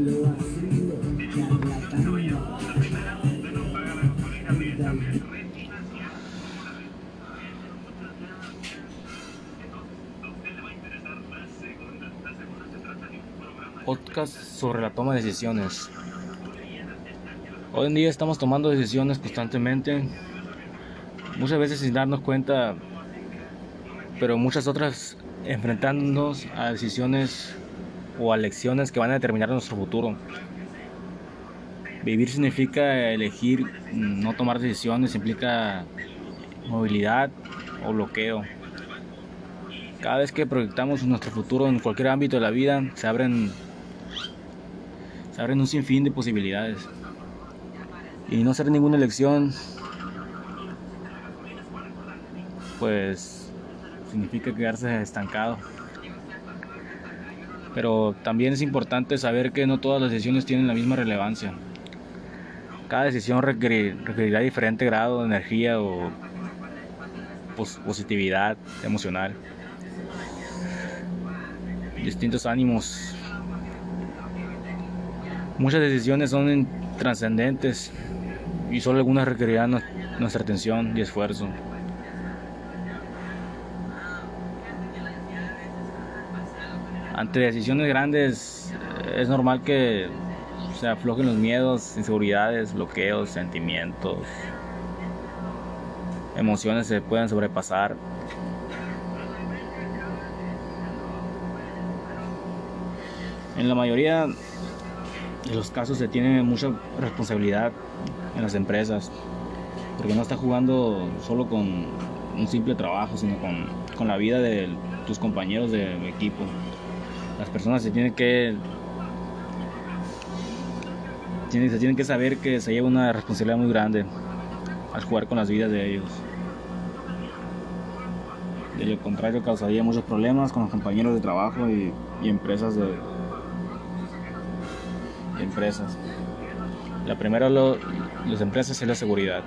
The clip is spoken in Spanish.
lo. Podcast sobre la toma de decisiones. Hoy en día estamos tomando decisiones constantemente, muchas veces sin darnos cuenta, pero muchas otras enfrentándonos a decisiones o a lecciones que van a determinar nuestro futuro. Vivir significa elegir no tomar decisiones, implica movilidad o bloqueo. Cada vez que proyectamos nuestro futuro en cualquier ámbito de la vida, se abren, se abren un sinfín de posibilidades. Y no hacer ninguna elección, pues significa quedarse estancado. Pero también es importante saber que no todas las decisiones tienen la misma relevancia. Cada decisión requerirá diferente grado de energía o positividad emocional, distintos ánimos. Muchas decisiones son trascendentes y solo algunas requerirán nuestra atención y esfuerzo. Ante decisiones grandes es normal que se aflojen los miedos, inseguridades, bloqueos, sentimientos, emociones se puedan sobrepasar. En la mayoría de los casos se tiene mucha responsabilidad en las empresas, porque no está jugando solo con un simple trabajo, sino con, con la vida de tus compañeros de equipo. Las personas se tienen que se tienen que saber que se lleva una responsabilidad muy grande al jugar con las vidas de ellos. De lo contrario, causaría muchos problemas con los compañeros de trabajo y, empresas de, empresas. La primera de las empresas es la seguridad.